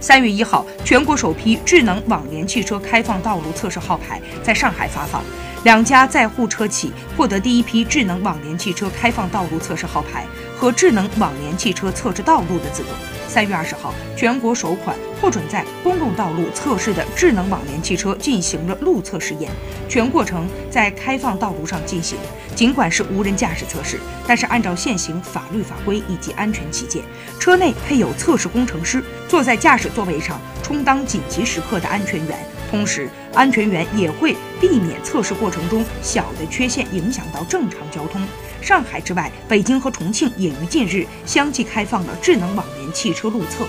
三月一号，全国首批智能网联汽车开放道路测试号牌在上海发放，两家在沪车企获得第一批智能网联汽车开放道路测试号牌和智能网联汽车测试道路的资格。三月二十号，全国首款获准在公共道路测试的智能网联汽车进行了路测试验，全过程在开放道路上进行。尽管是无人驾驶测试，但是按照现行法律法规以及安全起见，车内配有测试工程师，坐在驾驶座位上充当紧急时刻的安全员，同时安全员也会避免测试过程中小的缺陷影响到正常交通。上海之外，北京和重庆也于近日相继开放了智能网联汽车路测。